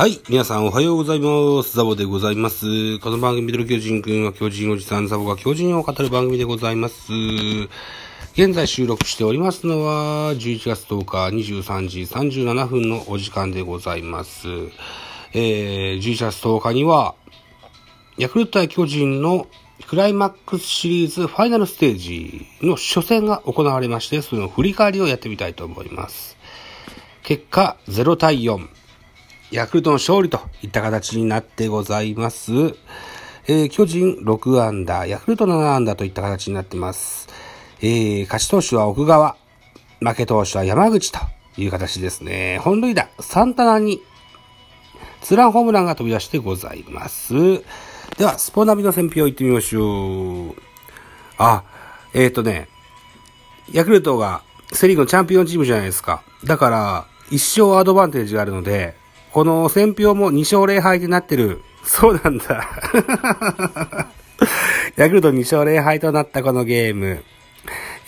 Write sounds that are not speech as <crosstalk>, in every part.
はい。皆さんおはようございます。ザボでございます。この番組、ミドル巨人くんは巨人おじさん、ザボが巨人を語る番組でございます。現在収録しておりますのは、11月10日23時37分のお時間でございます。えー、11月10日には、ヤクルト対巨人のクライマックスシリーズファイナルステージの初戦が行われまして、その振り返りをやってみたいと思います。結果、0対4。ヤクルトの勝利といった形になってございます。えー巨人6アンダー、ヤクルト7アンダーといった形になってます。えー勝ち投手は奥川、負け投手は山口という形ですね。本塁打、サンタナに、ツランホームランが飛び出してございます。では、スポナビの選評行ってみましょう。あ、えっ、ー、とね、ヤクルトがセリーグのチャンピオンチームじゃないですか。だから、一勝アドバンテージがあるので、この戦票も2勝0敗になってる。そうなんだ。<laughs> ヤクルト2勝0敗となったこのゲーム。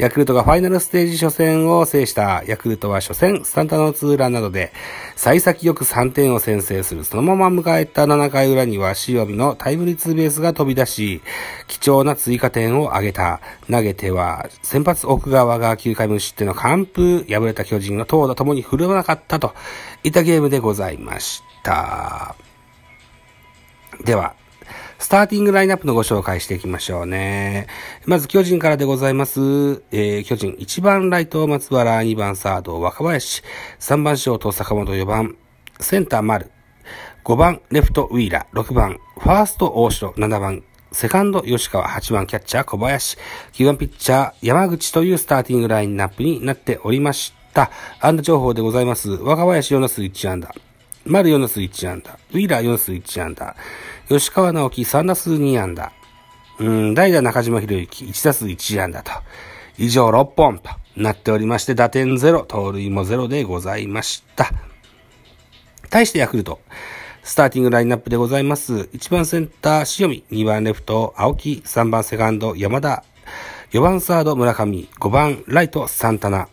ヤクルトがファイナルステージ初戦を制したヤクルトは初戦、スタンタのツーランなどで、幸先よく3点を先制する。そのまま迎えた7回裏には塩見のタイムリーツーベースが飛び出し、貴重な追加点を挙げた。投げては、先発奥川が9回無失点の完封、敗れた巨人の投打ともに振るわなかったといったゲームでございました。では、スターティングラインナップのご紹介していきましょうね。まず巨人からでございます。えー、巨人1番ライト松原、2番サード若林、3番ショート坂本4番、センター丸、5番レフトウィーラー、6番ファースト大城、7番セカンド吉川、8番キャッチャー小林、9番ピッチャー山口というスターティングラインナップになっておりました。安打情報でございます。若林4打数1安打。丸4打数1安打。ウィーラー4打数1安打。吉川直樹3打数2安打。うん、代打中島博之1打数1安打と。以上6本となっておりまして、打点0、盗塁も0でございました。対してヤクルト。スターティングラインナップでございます。1番センター、塩見。2番レフト、青木。3番セカンド、山田。4番サード、村上。5番ライト、サンタナ。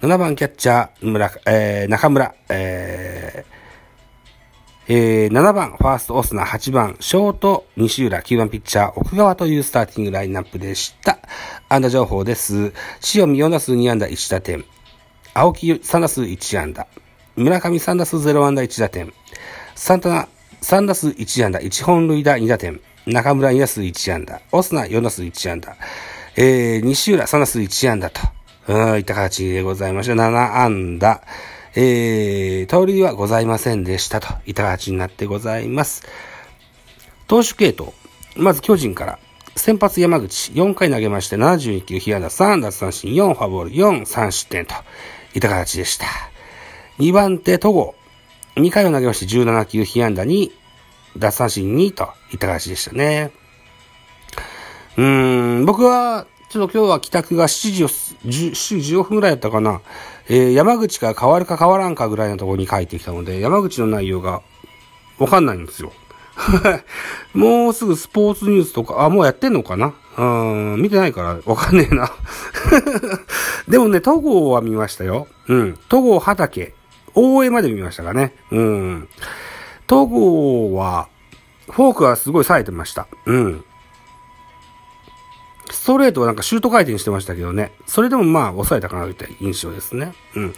7番キャッチャー、村、えー、中村。えーえー、7番、ファースト、オスナ、8番、ショート、西浦、9番ピッチャー、奥川というスターティングラインナップでした。安打情報です。塩見4打数2安打1打点。青木3打数1安打。村上3打数0安打1打点。サンタナ3打数1安打、1本塁打2打点。中村2打数1安打。オスナ4打数1安打。えー、西浦3打数1安打と。うん、いった形でございました。7安打。えー、盗塁はございませんでしたといった形になってございます。投手系統。まず巨人から。先発山口、4回投げまして72球、被安打3奪三振、4フォアボール、4、3失点といた形でした。2番手、戸郷。2回を投げまして17球、被安打2、奪三振2といった形でしたね。うーん、僕は、ちょっと今日は帰宅が7時を、7時15分ぐらいだったかな。えー、山口が変わるか変わらんかぐらいのところに書いてきたので、山口の内容がわかんないんですよ。<laughs> もうすぐスポーツニュースとか、あ、もうやってんのかな？うん、見てないからわかんねえな。<laughs> でもね、戸郷は見ましたよ。うん。戸郷畑。大江まで見ましたかね。うん。戸郷は、フォークはすごい冴えてました。うん。ストレートはなんかシュート回転してましたけどね。それでもまあ抑えたかなといった印象ですね。うん。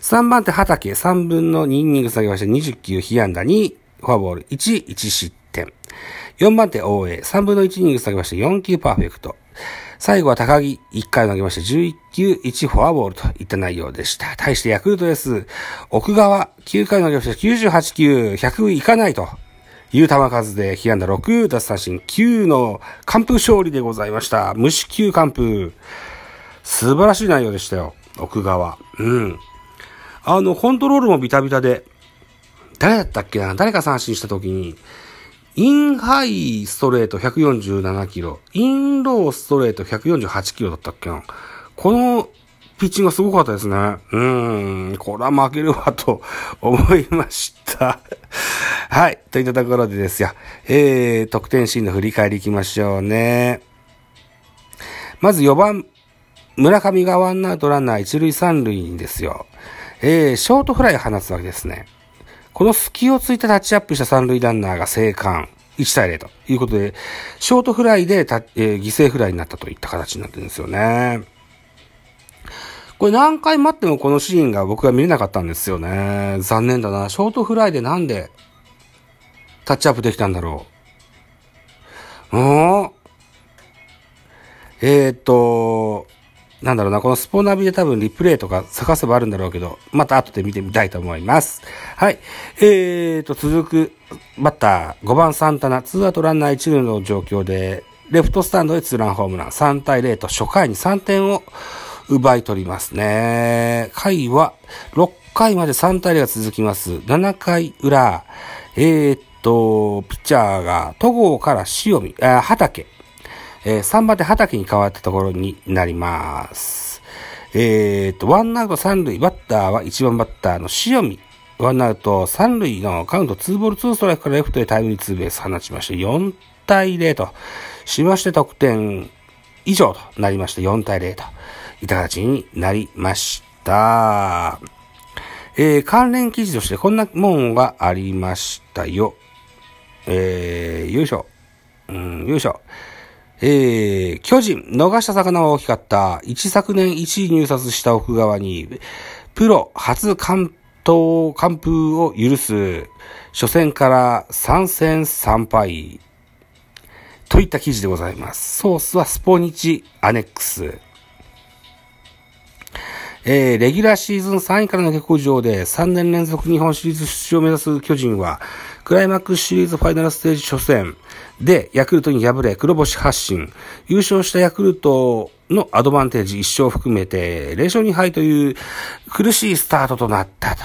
3番手畑、3分の2イニング下げまして20球被安打2、フォアボール1、1失点。4番手大江、3分の1イニング下げまして4球パーフェクト。最後は高木、1回投げまして11球1フォアボールといった内容でした。対してヤクルトです。奥川、9回投げまして98球、100いかないと。いう球数で、被安打6、奪三振9の完封勝利でございました。無四球完封。素晴らしい内容でしたよ。奥川。うん。あの、コントロールもビタビタで、誰だったっけな？誰か三振した時に、インハイストレート147キロ、インローストレート148キロだったっけな？このピッチングがすごかったですね。うーん、これは負けるわと思いました。はい。といったところでですよ。えー、得点シーンの振り返りいきましょうね。まず4番、村上がワンアウトランナー一塁三塁にですよ。えー、ショートフライを放つわけですね。この隙をついてタッチアップした三塁ランナーが生還。1対0ということで、ショートフライでた、えー、犠牲フライになったといった形になってるんですよね。これ何回待ってもこのシーンが僕は見れなかったんですよね。残念だな。ショートフライでなんでタッチアップできたんだろう。うんえー、っと、なんだろうな、このスポナビで多分リプレイとか探せばあるんだろうけど、また後で見てみたいと思います。はい。えーと、続くバッター、5番サンタナ、ツーアウトランナー1塁の状況で、レフトスタンドでツーランホームラン、3対0と初回に3点を奪い取りますね。回は6回まで3対0が続きます。7回裏、えー、っと、ピッチャーが戸郷から塩見、あ、畑、えー、3番手畑に変わったところになります。えー、と、ワンアウト3塁、バッターは1番バッターの塩見。ワンアウト3塁のカウント2ボール2ストライクからレフトへタイムリーツーベース放ちまして、4対0としまして得点以上となりまして、4対0といった形になりました。えー、関連記事としてこんなもんがありましたよ。えー、よいしょ。うん、よいしょ。えー、巨人、逃した魚は大きかった。一昨年1位入札した奥側に、プロ初関東完封を許す、初戦から3戦3敗。といった記事でございます。ソースはスポニチアネックス。えー、レギュラーシーズン3位からの下克上で3年連続日本シリーズ出場を目指す巨人は、クライマックスシリーズファイナルステージ初戦でヤクルトに敗れ黒星発進。優勝したヤクルトのアドバンテージ1勝含めて0勝2敗という苦しいスタートとなったと。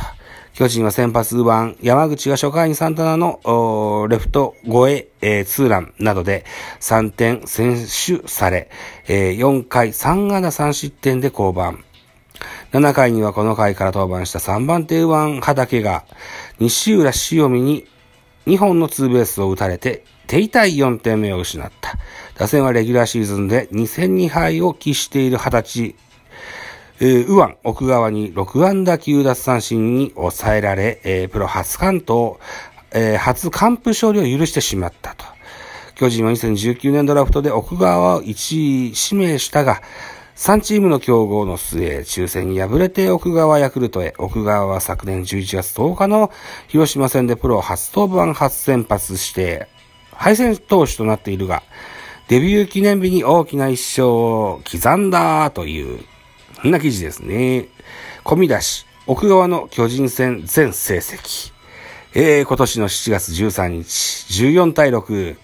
巨人は先発右腕、山口が初回にサンタナのレフト越ええー、ツーランなどで3点選手され、えー、4回3安打3失点で降板。7回にはこの回から登板した3番手右腕畑が西浦塩見に2本のツーベースを打たれて、手痛い4点目を失った。打線はレギュラーシーズンで2戦2敗を喫している20歳、えー、右腕、奥側に6安打9奪三振に抑えられ、えー、プロ初関東、えー、初完封勝利を許してしまったと。巨人は2019年ドラフトで奥側を1位指名したが、3チームの競合の末、抽選に敗れて奥川ヤクルトへ、奥川は昨年11月10日の広島戦でプロ初登板初先発して、敗戦投手となっているが、デビュー記念日に大きな一勝を刻んだという、そんな記事ですね。込み出し、奥川の巨人戦全成績。えー、今年の7月13日、14対6、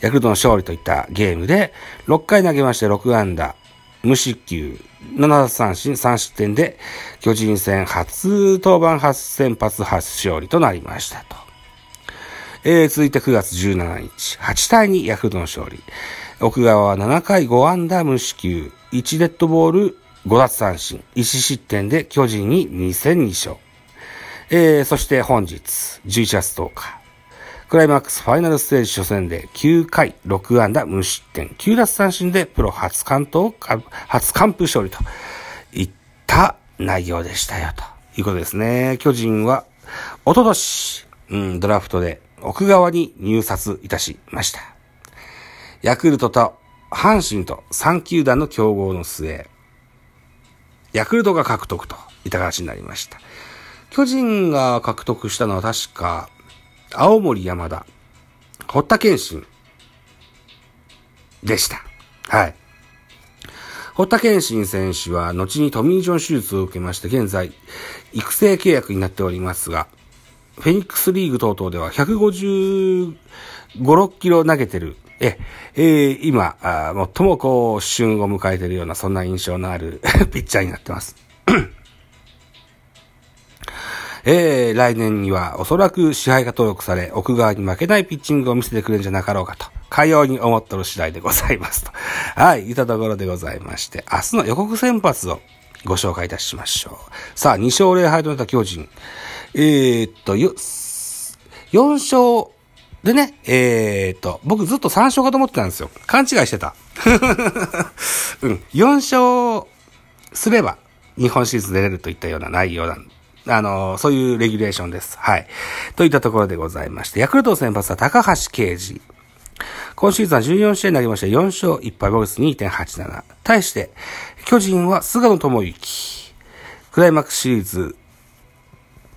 ヤクルトの勝利といったゲームで、6回投げまして6安打、無失球、7三振、3失点で、巨人戦初登板初先発初勝利となりましたと。えー、続いて9月17日、8対2ヤクルトの勝利。奥川は7回5安打無四球、1デッドボール5奪三振、1失点で巨人に2戦2勝。えー、そして本日、11月10日、クライマックスファイナルステージ初戦で9回6安打無失点9奪三振でプロ初完投、初完封勝利といった内容でしたよということですね。巨人はおととし、うん、ドラフトで奥側に入札いたしました。ヤクルトと阪神と3球団の競合の末、ヤクルトが獲得といった形になりました。巨人が獲得したのは確か青森山田、堀田健信でした。はい。堀田健信選手は、後にトミー・ジョン手術を受けまして、現在、育成契約になっておりますが、フェニックスリーグ等々では155、6キロ投げてる、え、えー、今最もこう、旬を迎えてるような、そんな印象のある <laughs> ピッチャーになってます。えー、来年にはおそらく支配が登録され、奥側に負けないピッチングを見せてくれるんじゃなかろうかと、かように思っとる次第でございますと。<laughs> はい、いたところでございまして、明日の予告先発をご紹介いたしましょう。さあ、2勝0敗となった巨人。えー、っと、4勝、でね、えー、っと、僕ずっと3勝かと思ってたんですよ。勘違いしてた。<laughs> うん、4勝すれば日本シリーズ出れるといったような内容なんであの、そういうレギュレーションです。はい。といったところでございまして、ヤクルト先発は高橋啓治。今シーズンは14試合になりまして4勝1敗ボルス2.87。対して、巨人は菅野智之。クライマックスシリーズ、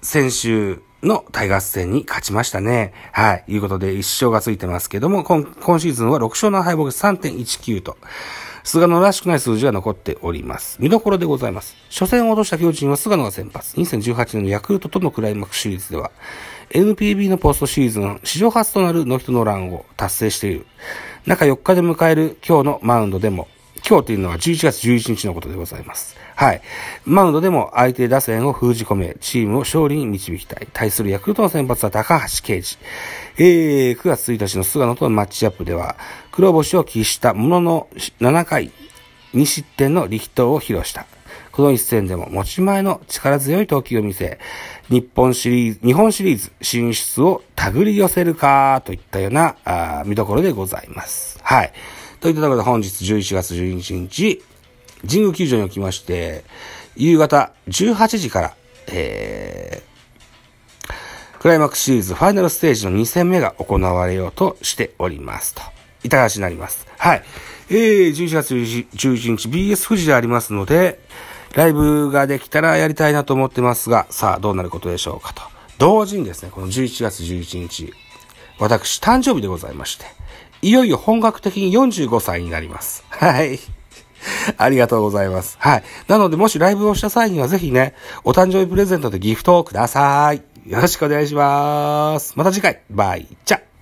先週のタイガース戦に勝ちましたね。はい。いうことで1勝がついてますけども、今今シーズンは6勝の敗北3.19と。菅野らしくない数字が残っております。見どころでございます。初戦を落とした巨人は菅野が先発。2018年のヤクルトとのクライマックスシリーズでは、NPB のポストシーズン史上初となるノヒトノランを達成している。中4日で迎える今日のマウンドでも、今日というのは11月11日のことでございます。はい。マウンドでも相手打線を封じ込め、チームを勝利に導きたい。対するヤクルトの先発は高橋奎二。えー、9月1日の菅野とのマッチアップでは、黒星を喫したものの7回、2失点の力投を披露した。この一戦でも持ち前の力強い投球を見せ、日本シリーズ、日本シリーズ進出を手繰り寄せるか、といったような、あ見どころでございます。はい。といったところで本日11月11日、神宮球場におきまして、夕方18時から、えー、クライマックスシリーズファイナルステージの2戦目が行われようとしておりますと。いただしになります。はい。えー、11月11日 BS 富士でありますので、ライブができたらやりたいなと思ってますが、さあ、どうなることでしょうかと。同時にですね、この11月11日、私、誕生日でございまして、いよいよ本格的に45歳になります。はい。<laughs> ありがとうございます。はい。なので、もしライブをした際にはぜひね、お誕生日プレゼントでギフトをください。よろしくお願いします。また次回、バイチャ